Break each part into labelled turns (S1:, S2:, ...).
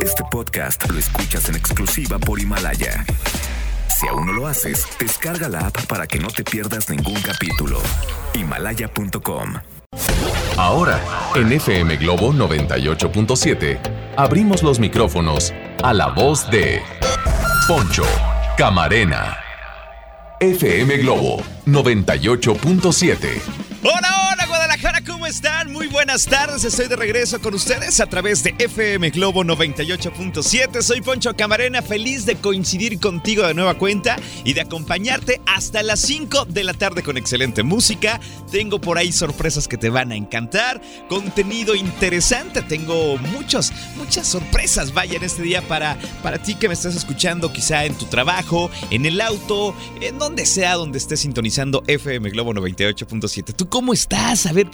S1: Este podcast lo escuchas en exclusiva por Himalaya. Si aún no lo haces, descarga la app para que no te pierdas ningún capítulo. Himalaya.com.
S2: Ahora, en FM Globo 98.7, abrimos los micrófonos a la voz de Poncho Camarena. FM Globo 98.7.
S3: Hola, hola Guadalajara, ¿cómo están? Muy buenas tardes, estoy de regreso con ustedes a través de FM Globo 98.7. Soy Poncho Camarena, feliz de coincidir contigo de nueva cuenta y de acompañarte hasta las 5 de la tarde con excelente música. Tengo por ahí sorpresas que te van a encantar, contenido interesante, tengo muchos, muchas sorpresas, vaya en este día para, para ti que me estás escuchando quizá en tu trabajo, en el auto, en donde sea donde estés sintonizando FM Globo 98.7. ¿Tú cómo estás? A ver,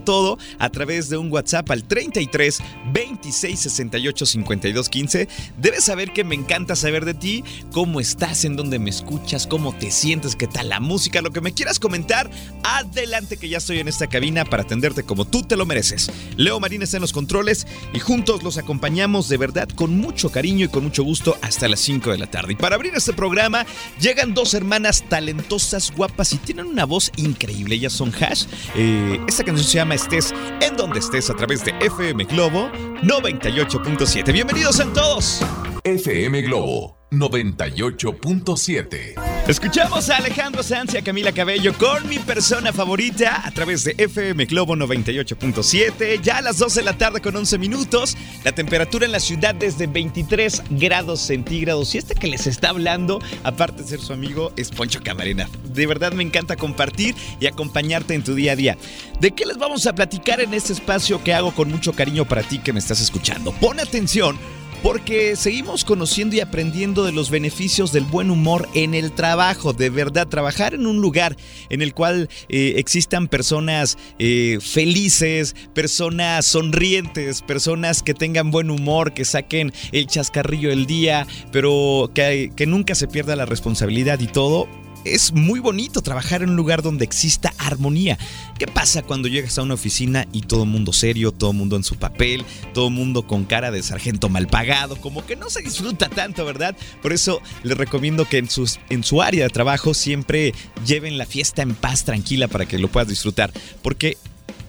S3: todo a través de un WhatsApp al 33 26 68 52 15. Debes saber que me encanta saber de ti, cómo estás, en dónde me escuchas, cómo te sientes, qué tal la música, lo que me quieras comentar. Adelante que ya estoy en esta cabina para atenderte como tú te lo mereces. Leo Marín está en los controles y juntos los acompañamos de verdad con mucho cariño y con mucho gusto hasta las 5 de la tarde. Y para abrir este programa llegan dos hermanas talentosas, guapas y tienen una voz increíble. Ellas son Hash eh, esta canción se llama Estés en donde estés a través de FM Globo 98.7. Bienvenidos a todos.
S2: FM Globo 98.7.
S3: Escuchamos a Alejandro Sanz y a Camila Cabello con mi persona favorita a través de FM Globo 98.7. Ya a las 12 de la tarde con 11 minutos. La temperatura en la ciudad desde 23 grados centígrados. Y este que les está hablando, aparte de ser su amigo, es Poncho Camarena. De verdad me encanta compartir y acompañarte en tu día a día. ¿De qué les vamos a platicar en este espacio que hago con mucho cariño para ti que me estás escuchando? Pon atención porque seguimos conociendo y aprendiendo de los beneficios del buen humor en el trabajo. De verdad, trabajar en un lugar en el cual eh, existan personas eh, felices, personas sonrientes, personas que tengan buen humor, que saquen el chascarrillo del día, pero que nunca se pierda la responsabilidad y todo es muy bonito trabajar en un lugar donde exista armonía. ¿Qué pasa cuando llegas a una oficina y todo mundo serio, todo mundo en su papel, todo mundo con cara de sargento mal pagado? Como que no se disfruta tanto, ¿verdad? Por eso les recomiendo que en, sus, en su área de trabajo siempre lleven la fiesta en paz, tranquila, para que lo puedas disfrutar. Porque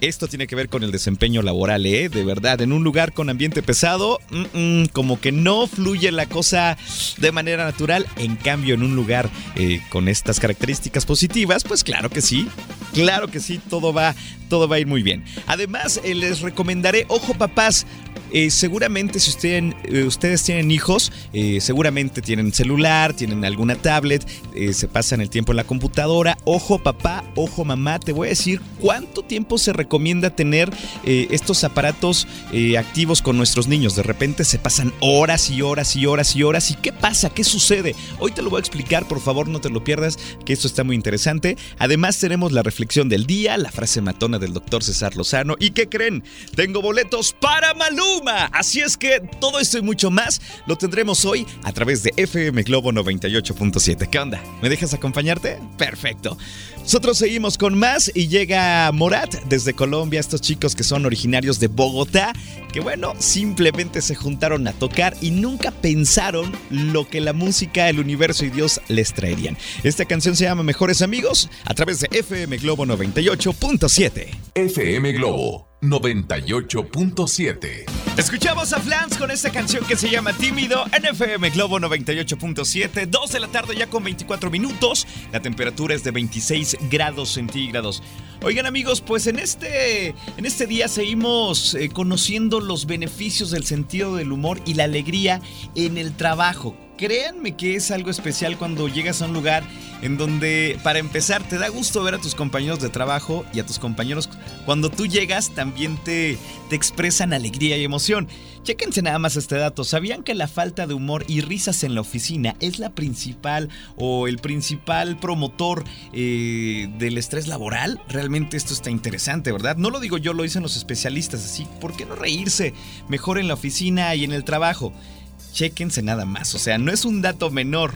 S3: esto tiene que ver con el desempeño laboral, ¿eh? De verdad, en un lugar con ambiente pesado, como que no fluye la cosa de manera natural. En cambio, en un lugar eh, con estas características positivas, pues claro que sí. Claro que sí, todo va, todo va a ir muy bien. Además, eh, les recomendaré, ojo papás, eh, seguramente si eh, ustedes tienen hijos, seguramente tienen celular, tienen alguna tablet, se pasan el tiempo en la computadora. Ojo papá, ojo mamá, te voy a decir cuánto tiempo se recomienda tener estos aparatos activos con nuestros niños. De repente se pasan horas y horas y horas y horas. ¿Y qué pasa? ¿Qué sucede? Hoy te lo voy a explicar, por favor no te lo pierdas, que esto está muy interesante. Además tenemos la reflexión del día, la frase matona del doctor César Lozano. ¿Y qué creen? Tengo boletos para Malú. Así es que todo esto y mucho más lo tendremos hoy a través de FM Globo 98.7. ¿Qué onda? ¿Me dejas acompañarte? Perfecto. Nosotros seguimos con más y llega Morat desde Colombia, estos chicos que son originarios de Bogotá, que bueno, simplemente se juntaron a tocar y nunca pensaron lo que la música, el universo y Dios les traerían. Esta canción se llama Mejores Amigos a través de FM Globo 98.7.
S2: FM Globo 98.7.
S3: Escuchamos a Flans con esta canción que se llama Tímido en FM Globo 98.7, 2 de la tarde ya con 24 minutos, la temperatura es de 26 grados centígrados. Oigan amigos, pues en este, en este día seguimos eh, conociendo los beneficios del sentido del humor y la alegría en el trabajo créanme que es algo especial cuando llegas a un lugar en donde, para empezar, te da gusto ver a tus compañeros de trabajo y a tus compañeros cuando tú llegas también te, expresan alegría y emoción. Chéquense nada más este dato. ¿Sabían que la falta de humor y risas en la oficina es la principal o el principal promotor eh, del estrés laboral? Realmente esto está interesante, ¿verdad? No lo digo yo, lo dicen los especialistas. Así, ¿por qué no reírse mejor en la oficina y en el trabajo? Chéquense nada más, o sea, no es un dato menor.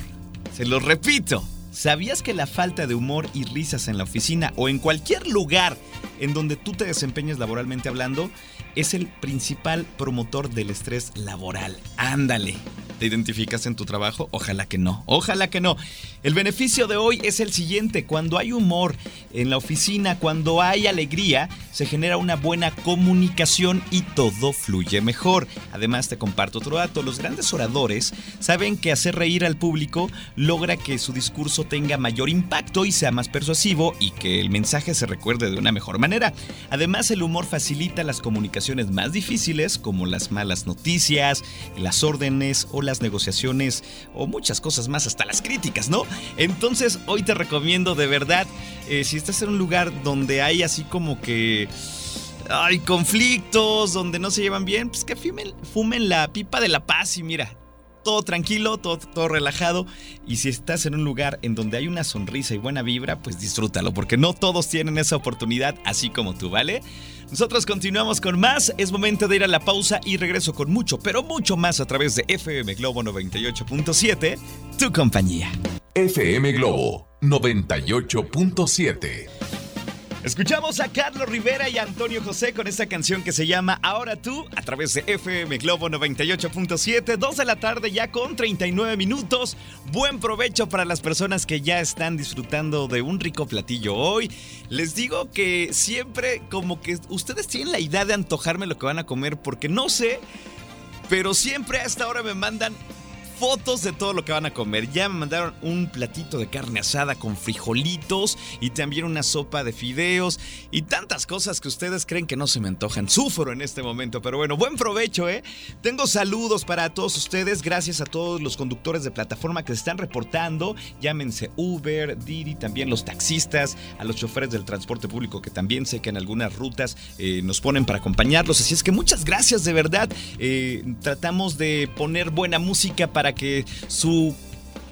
S3: Se lo repito. ¿Sabías que la falta de humor y risas en la oficina o en cualquier lugar en donde tú te desempeñes laboralmente hablando es el principal promotor del estrés laboral. Ándale. ¿Te identificas en tu trabajo? Ojalá que no, ojalá que no. El beneficio de hoy es el siguiente, cuando hay humor en la oficina, cuando hay alegría, se genera una buena comunicación y todo fluye mejor. Además te comparto otro dato, los grandes oradores saben que hacer reír al público logra que su discurso tenga mayor impacto y sea más persuasivo y que el mensaje se recuerde de una mejor manera. Además el humor facilita las comunicaciones más difíciles como las malas noticias, las órdenes o las negociaciones o muchas cosas más, hasta las críticas, ¿no? Entonces hoy te recomiendo de verdad, eh, si estás en un lugar donde hay así como que... Hay conflictos, donde no se llevan bien, pues que fumen, fumen la pipa de la paz y mira, todo tranquilo, todo, todo, relajado. Y si estás en un lugar en donde hay una sonrisa y buena vibra, pues disfrútalo, porque no todos tienen esa oportunidad así como tú, ¿vale? Nosotros continuamos con más. Es momento de ir a la pausa y regreso con mucho, pero mucho más a través de FM Globo 98.7, tu compañía.
S2: FM Globo 98.7.
S3: Escuchamos a Carlos Rivera y Antonio José con esta canción que se llama Ahora tú a través de FM Globo 98.7, 2 de la tarde ya con 39 minutos. Buen provecho para las personas que ya están disfrutando de un rico platillo hoy. Les digo que siempre como que ustedes tienen la idea de antojarme lo que van a comer porque no sé, pero siempre a esta hora me mandan fotos de todo lo que van a comer. Ya me mandaron un platito de carne asada con frijolitos y también una sopa de fideos y tantas cosas que ustedes creen que no se me antojan. Sufro en este momento, pero bueno, buen provecho, ¿eh? Tengo saludos para todos ustedes. Gracias a todos los conductores de plataforma que se están reportando. Llámense Uber, Didi, también los taxistas, a los choferes del transporte público que también sé que en algunas rutas eh, nos ponen para acompañarlos. Así es que muchas gracias de verdad. Eh, tratamos de poner buena música para que su,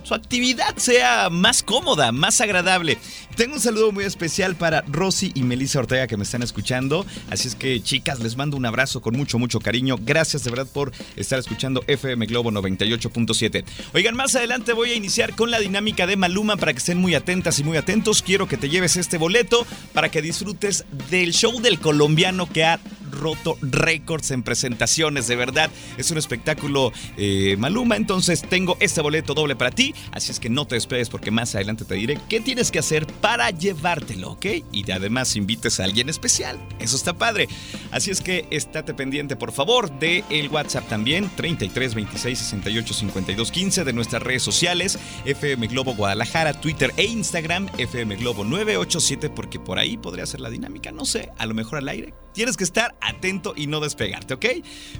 S3: su actividad sea más cómoda, más agradable. Tengo un saludo muy especial para Rosy y Melissa Ortega que me están escuchando. Así es que, chicas, les mando un abrazo con mucho, mucho cariño. Gracias de verdad por estar escuchando FM Globo 98.7. Oigan, más adelante voy a iniciar con la dinámica de Maluma para que estén muy atentas y muy atentos. Quiero que te lleves este boleto para que disfrutes del show del colombiano que ha roto récords en presentaciones, de verdad. Es un espectáculo eh, Maluma, entonces tengo este boleto doble para ti, así es que no te despegues porque más adelante te diré qué tienes que hacer para llevártelo, ¿ok? Y además invites a alguien especial, eso está padre. Así es que estate pendiente, por favor, de el WhatsApp también, 33 26 68 52 15 de nuestras redes sociales, FM Globo Guadalajara, Twitter e Instagram, FM Globo 987, porque por ahí podría ser la dinámica, no sé, a lo mejor al aire. Tienes que estar atento y no despegarte, ¿ok?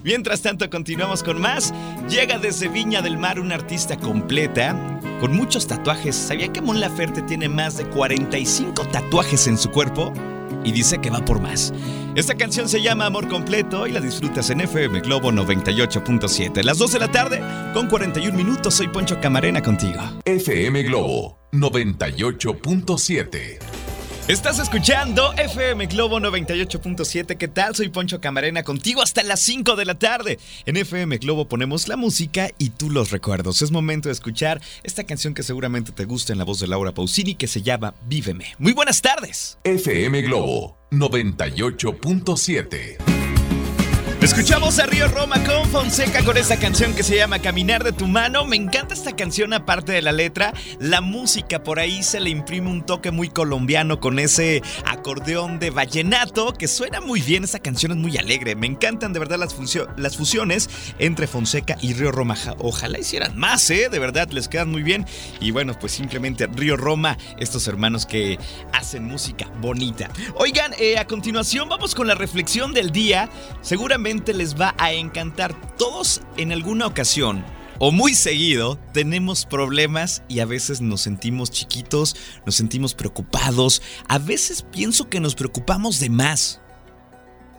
S3: Mientras tanto, continuamos con más. Llega desde Viña del Mar una artista completa con muchos tatuajes. ¿Sabía que Mon Laferte tiene más de 45 tatuajes en su cuerpo? Y dice que va por más. Esta canción se llama Amor Completo y la disfrutas en FM Globo 98.7. Las 2 de la tarde con 41 minutos. Soy Poncho Camarena contigo.
S2: FM Globo 98.7.
S3: Estás escuchando FM Globo 98.7. ¿Qué tal? Soy Poncho Camarena contigo hasta las 5 de la tarde. En FM Globo ponemos la música y tú los recuerdos. Es momento de escuchar esta canción que seguramente te gusta en la voz de Laura Pausini que se llama Víveme. Muy buenas tardes.
S2: FM Globo 98.7.
S3: Escuchamos a Río Roma con Fonseca con esta canción que se llama Caminar de tu mano. Me encanta esta canción aparte de la letra. La música por ahí se le imprime un toque muy colombiano con ese acordeón de vallenato que suena muy bien. Esta canción es muy alegre. Me encantan de verdad las, fusiones entre Fonseca y Río Roma. Ojalá hicieran más, ¿eh? De verdad, les quedan muy bien. Y bueno, pues simplemente Río Roma, estos hermanos que hacen música bonita. Oigan, eh, a continuación vamos con la reflexión del día. Seguramente les va a encantar. Todos en alguna ocasión o muy seguido tenemos problemas y a veces nos sentimos chiquitos, nos sentimos preocupados, a veces pienso que nos preocupamos de más.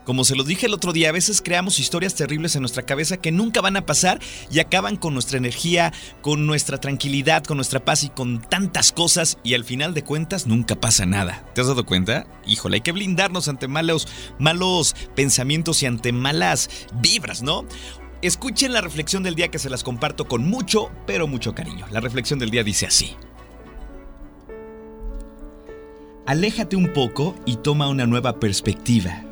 S3: Como se lo dije el otro día, a veces creamos historias terribles en nuestra cabeza que nunca van a pasar y acaban con nuestra energía, con nuestra tranquilidad, con nuestra paz y con tantas cosas y al final de cuentas nunca pasa nada. ¿Te has dado cuenta? Híjole, hay que blindarnos ante malos, malos pensamientos y ante malas vibras, ¿no? Escuchen la reflexión del día que se las comparto con mucho, pero mucho cariño. La reflexión del día dice así. Aléjate un poco y toma una nueva perspectiva.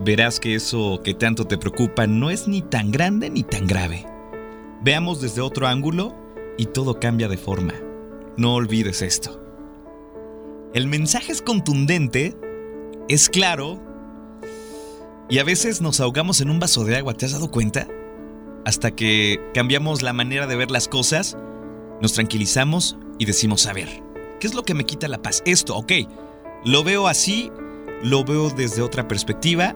S3: Verás que eso que tanto te preocupa no es ni tan grande ni tan grave. Veamos desde otro ángulo y todo cambia de forma. No olvides esto. El mensaje es contundente, es claro, y a veces nos ahogamos en un vaso de agua, ¿te has dado cuenta? Hasta que cambiamos la manera de ver las cosas, nos tranquilizamos y decimos, a ver, ¿qué es lo que me quita la paz? Esto, ok, lo veo así, lo veo desde otra perspectiva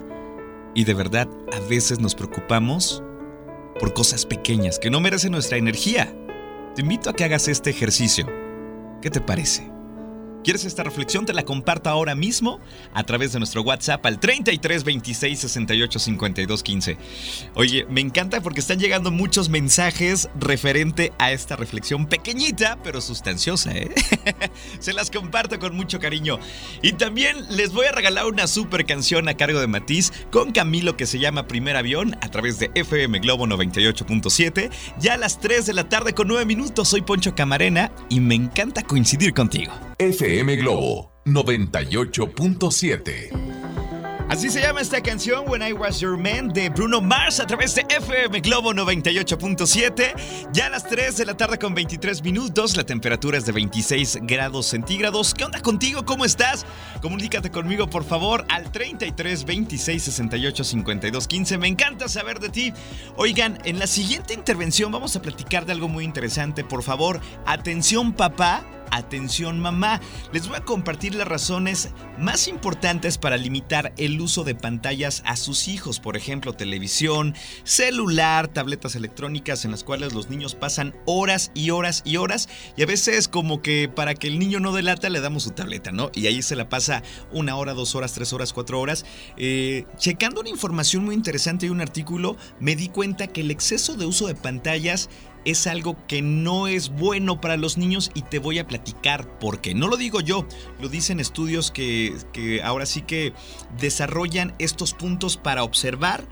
S3: y de verdad a veces nos preocupamos por cosas pequeñas que no merecen nuestra energía. Te invito a que hagas este ejercicio. ¿Qué te parece? ¿Quieres esta reflexión? Te la comparto ahora mismo a través de nuestro WhatsApp al 33 26 68 52 15. Oye, me encanta porque están llegando muchos mensajes referente a esta reflexión pequeñita pero sustanciosa, ¿eh? Se las comparto con mucho cariño. Y también les voy a regalar una super canción a cargo de Matiz con Camilo que se llama Primer Avión a través de FM Globo 98.7. Ya a las 3 de la tarde con 9 minutos. Soy Poncho Camarena y me encanta coincidir contigo.
S2: Globo 98.7.
S3: Así se llama esta canción When I Was Your Man de Bruno Mars a través de FM Globo 98.7. Ya a las 3 de la tarde con 23 minutos, la temperatura es de 26 grados centígrados. ¿Qué onda contigo? ¿Cómo estás? Comunícate conmigo por favor al 33 26 68 52 15. Me encanta saber de ti. Oigan, en la siguiente intervención vamos a platicar de algo muy interesante. Por favor, atención papá Atención mamá, les voy a compartir las razones más importantes para limitar el uso de pantallas a sus hijos, por ejemplo, televisión, celular, tabletas electrónicas en las cuales los niños pasan horas y horas y horas y a veces como que para que el niño no delata le damos su tableta, ¿no? Y ahí se la pasa una hora, dos horas, tres horas, cuatro horas. Eh, checando una información muy interesante y un artículo, me di cuenta que el exceso de uso de pantallas es algo que no es bueno para los niños y te voy a platicar por qué. No lo digo yo, lo dicen estudios que, ahora sí que desarrollan estos puntos para observar,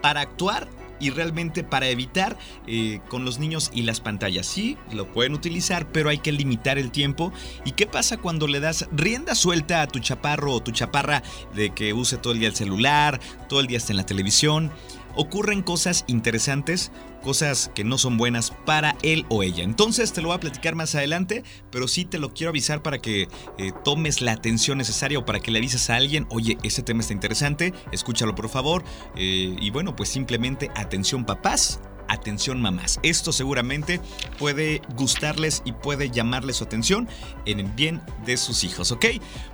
S3: para actuar y realmente para evitar eh, con los niños y las pantallas. Sí, lo pueden utilizar, pero hay que limitar el tiempo. ¿Y qué pasa cuando le das rienda suelta a tu chaparro o tu chaparra de que use todo el día el celular, todo el día está en la televisión? ocurren cosas interesantes, cosas que no son buenas para él o ella. Entonces te lo voy a platicar más adelante, pero sí te lo quiero avisar para que eh, tomes la atención necesaria o para que le avises a alguien, oye, ese tema está interesante, escúchalo por favor. Eh, y bueno, pues simplemente atención papás, atención mamás. Esto seguramente puede gustarles y puede llamarles su atención en el bien de sus hijos, ¿ok?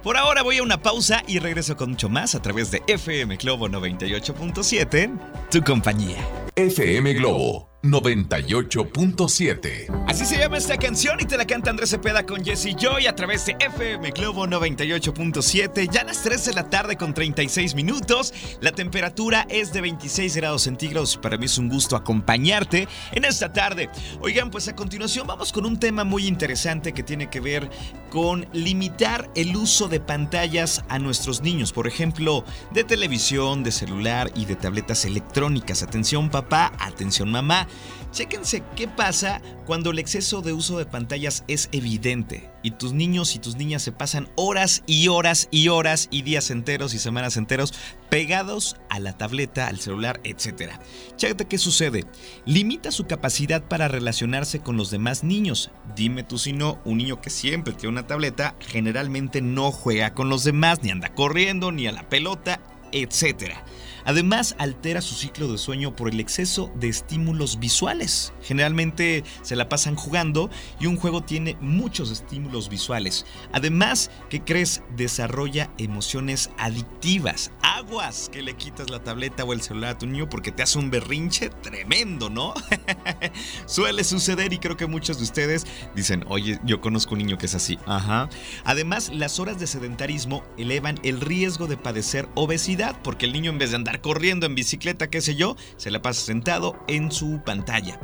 S3: Por ahora voy a una pausa y regreso con mucho más a través de FM Globo 98.7, tu compañía.
S2: FM Globo 98.7.
S3: Así se llama esta canción y te la canta Andrés Cepeda con Jesse Joy a través de FM Globo 98.7. Ya a las 3 de la tarde con 36 minutos. La temperatura es de 26 grados centígrados para mí es un gusto acompañarte en esta tarde. Oigan, pues a continuación vamos con un tema muy interesante que tiene que ver con limitar el uso de pantallas a nuestros niños. Por ejemplo, de televisión, de celular y de tabletas electrónicas. Atención papá, atención mamá. Chéquense qué pasa cuando el exceso de uso de pantallas es evidente y tus niños y tus niñas se pasan horas y horas y horas y días enteros y semanas enteros pegados a la tableta, al celular, etc. Chécate qué sucede. Limita su capacidad para relacionarse con los demás niños. Dime tú si no, un niño que siempre tiene una tableta generalmente no juega con los demás, ni anda corriendo, ni a la pelota, etc. Además, altera su ciclo de sueño por el exceso de estímulos visuales. Generalmente se la pasan jugando y un juego tiene muchos estímulos visuales. Además, ¿qué crees? Desarrolla emociones adictivas. Aguas que le quitas la tableta o el celular a tu niño porque te hace un berrinche tremendo, ¿no? Suele suceder y creo que muchos de ustedes dicen, oye, yo conozco un niño que es así. Ajá. Además, las horas de sedentarismo elevan el riesgo de padecer obesidad porque el niño en vez de andar corriendo en bicicleta, qué sé yo, se la pasa sentado en su pantalla.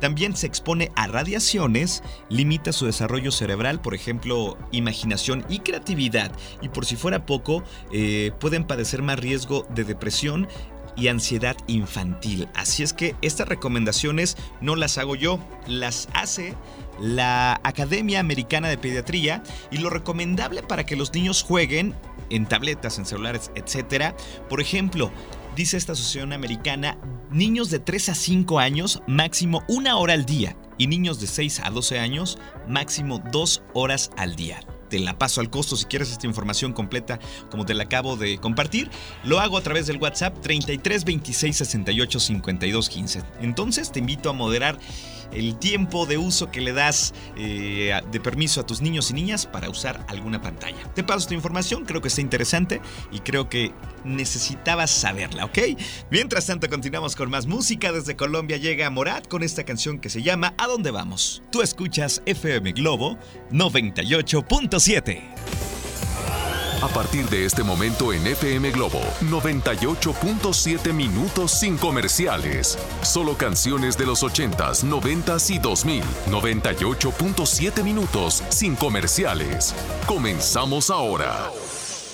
S3: También se expone a radiaciones, limita su desarrollo cerebral, por ejemplo, imaginación y creatividad. Y por si fuera poco, eh, pueden padecer más riesgo de depresión y ansiedad infantil. Así es que estas recomendaciones no las hago yo, las hace la Academia Americana de Pediatría y lo recomendable para que los niños jueguen en tabletas, en celulares, etcétera. Por ejemplo, dice esta asociación americana, niños de 3 a 5 años, máximo una hora al día, y niños de 6 a 12 años, máximo dos horas al día te la paso al costo si quieres esta información completa como te la acabo de compartir. Lo hago a través del WhatsApp 33 26 68 52 15. Entonces te invito a moderar el tiempo de uso que le das eh, de permiso a tus niños y niñas para usar alguna pantalla. Te paso esta información, creo que está interesante y creo que necesitabas saberla, ¿ok? Mientras tanto, continuamos con más música. Desde Colombia llega Morat con esta canción que se llama ¿A dónde vamos? Tú escuchas FM Globo 98.7.
S2: A partir de este momento en FM Globo, 98.7 minutos sin comerciales. Solo canciones de los 80s, 90s y 2000. 98.7 minutos sin comerciales. Comenzamos ahora.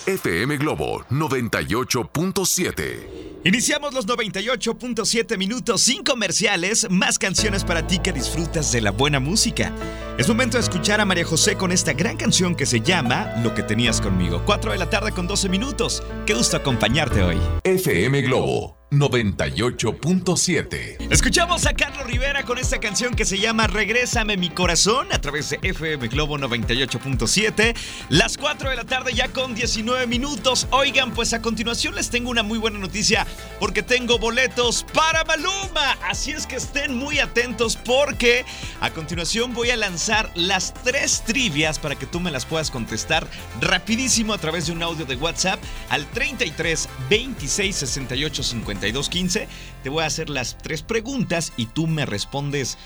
S2: FM Globo 98.7.
S3: Iniciamos los 98.7 minutos sin comerciales, más canciones para ti que disfrutas de la buena música. Es momento de escuchar a María José con esta gran canción que se llama Lo que tenías conmigo. 4 de la tarde con 12 minutos. Qué gusto acompañarte hoy.
S2: FM Globo 98.7.
S3: Escuchamos a Carlos Rivera con esta canción que se llama Regrésame mi corazón a través de FM Globo 98.7. Las 4 de la tarde ya con 19 minutos. Oigan, pues a continuación les tengo una muy buena noticia porque tengo boletos para Maluma. Así es que estén muy atentos porque a continuación voy a lanzar las tres trivias para que tú me las puedas contestar rapidísimo a través de un audio de WhatsApp al 33 26 68 50 15 Te voy a hacer las tres preguntas y tú me respondes.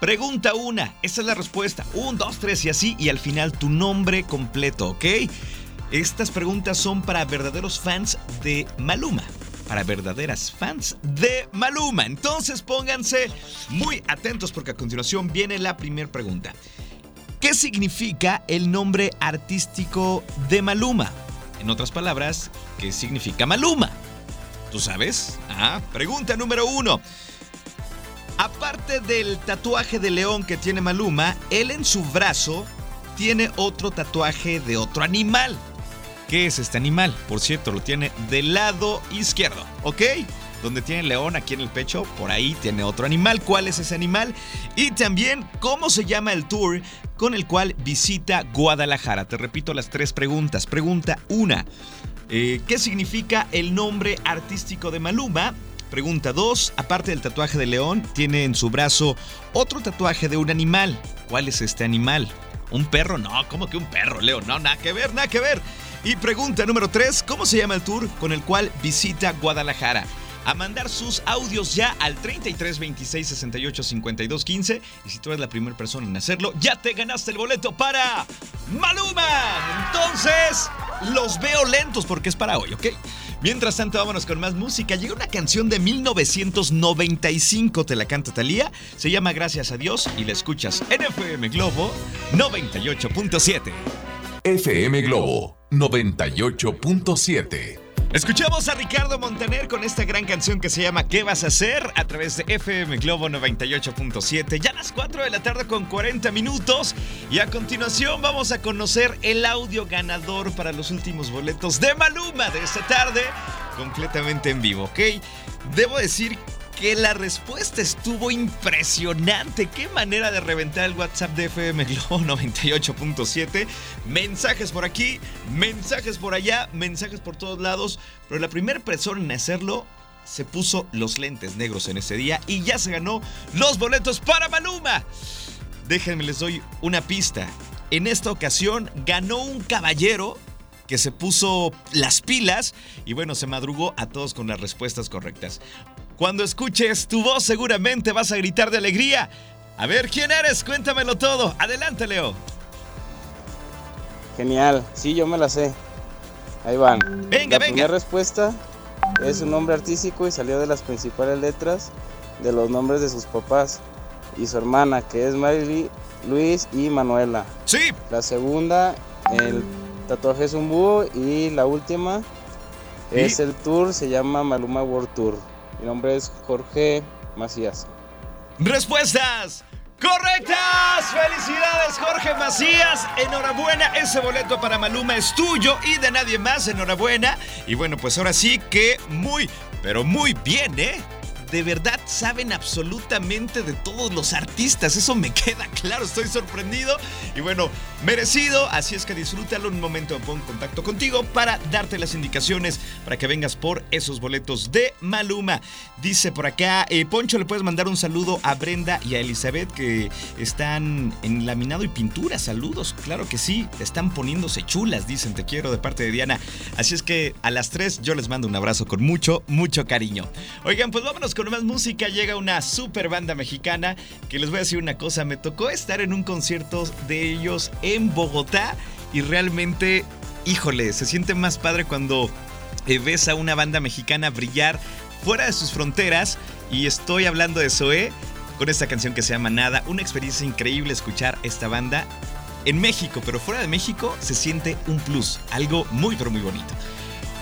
S3: Pregunta una, esa es la respuesta. Un, dos, tres y así. Y al final tu nombre completo, ¿ok? Estas preguntas son para verdaderos fans de Maluma. Para verdaderas fans de Maluma. Entonces pónganse muy atentos porque a continuación viene la primera pregunta. ¿Qué significa el nombre artístico de Maluma? En otras palabras, ¿qué significa Maluma? ¿Tú sabes? Ah, pregunta número uno. Aparte del tatuaje de león que tiene Maluma, él en su brazo tiene otro tatuaje de otro animal. ¿Qué es este animal? Por cierto, lo tiene del lado izquierdo, ¿ok? Donde tiene el león aquí en el pecho, por ahí tiene otro animal. ¿Cuál es ese animal? Y también, ¿cómo se llama el tour con el cual visita Guadalajara? Te repito las tres preguntas. Pregunta una. Eh, ¿Qué significa el nombre artístico de Maluma? Pregunta 2. Aparte del tatuaje de león, tiene en su brazo otro tatuaje de un animal. ¿Cuál es este animal? ¿Un perro? No, ¿cómo que un perro, Leo? No, nada que ver, nada que ver. Y pregunta número 3. ¿Cómo se llama el tour con el cual visita Guadalajara? a mandar sus audios ya al 33 26 68 52 15. Y si tú eres la primera persona en hacerlo, ya te ganaste el boleto para Maluma. Entonces, los veo lentos porque es para hoy, ¿ok? Mientras tanto, vámonos con más música. Llega una canción de 1995, te la canta Talía. Se llama Gracias a Dios y la escuchas en FM Globo 98.7.
S2: FM Globo 98.7.
S3: Escuchamos a Ricardo Montaner con esta gran canción que se llama ¿Qué vas a hacer? a través de FM Globo 98.7. Ya a las 4 de la tarde con 40 minutos. Y a continuación vamos a conocer el audio ganador para los últimos boletos de Maluma de esta tarde, completamente en vivo, ¿ok? Debo decir que la respuesta estuvo impresionante. Qué manera de reventar el WhatsApp de FM Globo 98.7. Mensajes por aquí, mensajes por allá, mensajes por todos lados. Pero la primera persona en hacerlo se puso los lentes negros en ese día y ya se ganó los boletos para Maluma. Déjenme les doy una pista. En esta ocasión ganó un caballero que se puso las pilas y bueno, se madrugó a todos con las respuestas correctas. Cuando escuches tu voz seguramente vas a gritar de alegría. A ver, ¿quién eres? Cuéntamelo todo. Adelante, Leo.
S4: Genial, sí, yo me la sé. Ahí van.
S3: Venga,
S4: la
S3: venga.
S4: primera respuesta es un nombre artístico y salió de las principales letras de los nombres de sus papás y su hermana, que es Marily, Luis y Manuela.
S3: Sí.
S4: La segunda, el tatuaje es un búho y la última es el tour, se llama Maluma World Tour. Mi nombre es Jorge Macías.
S3: Respuestas Correctas, felicidades Jorge Macías, enhorabuena, ese boleto para Maluma es tuyo y de nadie más, enhorabuena. Y bueno, pues ahora sí que muy, pero muy bien, ¿eh? De verdad saben absolutamente de todos los artistas. Eso me queda claro, estoy sorprendido. Y bueno, merecido. Así es que disfrútalo. Un momento en contacto contigo para darte las indicaciones para que vengas por esos boletos de Maluma. Dice por acá, eh, Poncho, le puedes mandar un saludo a Brenda y a Elizabeth que están en laminado y pintura. Saludos, claro que sí. Están poniéndose chulas, dicen, te quiero de parte de Diana. Así es que a las tres yo les mando un abrazo con mucho, mucho cariño. Oigan, pues vámonos con más música llega una super banda mexicana que les voy a decir una cosa, me tocó estar en un concierto de ellos en Bogotá y realmente, híjole, se siente más padre cuando eh, ves a una banda mexicana brillar fuera de sus fronteras y estoy hablando de Zoé con esta canción que se llama Nada, una experiencia increíble escuchar esta banda en México, pero fuera de México se siente un plus, algo muy pero muy bonito.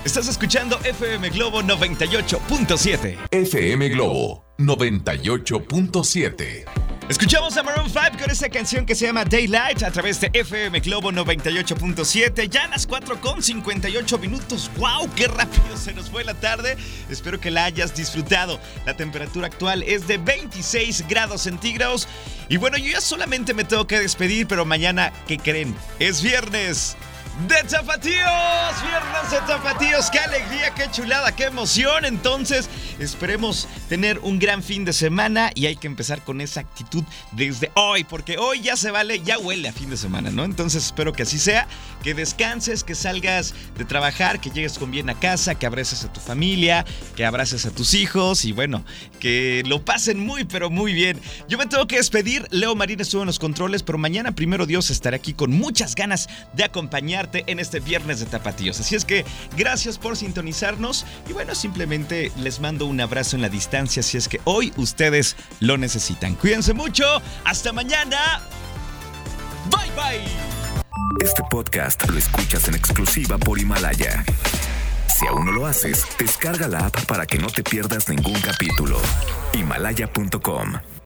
S3: Estás escuchando FM Globo 98.7.
S2: FM Globo 98.7.
S3: Escuchamos a Maroon 5 con esta canción que se llama Daylight a través de FM Globo 98.7. Ya a las 4 con 58 minutos. ¡Wow! ¡Qué rápido se nos fue la tarde! Espero que la hayas disfrutado. La temperatura actual es de 26 grados centígrados. Y bueno, yo ya solamente me tengo que despedir, pero mañana, ¿qué creen? Es viernes de Tapatíos. Viernes de Tapatíos. Qué alegría, qué chulada, qué emoción. Entonces, esperemos tener un gran fin de semana y hay que empezar con esa actitud desde hoy, porque hoy ya se vale, ya huele a fin de semana, ¿no? Entonces, espero que así sea, que descanses, que salgas de trabajar, que llegues con bien a casa, que abraces a tu familia, que abraces a tus hijos y bueno, que lo pasen muy, pero muy bien. Yo me tengo que despedir. Leo Marín estuvo en los controles, pero mañana, primero Dios, estaré aquí con muchas ganas de acompañar en este viernes de tapatíos. Así es que gracias por sintonizarnos y bueno, simplemente les mando un abrazo en la distancia si es que hoy ustedes lo necesitan. Cuídense mucho, hasta mañana. Bye bye.
S1: Este podcast lo escuchas en exclusiva por Himalaya. Si aún no lo haces, descarga la app para que no te pierdas ningún capítulo. Himalaya.com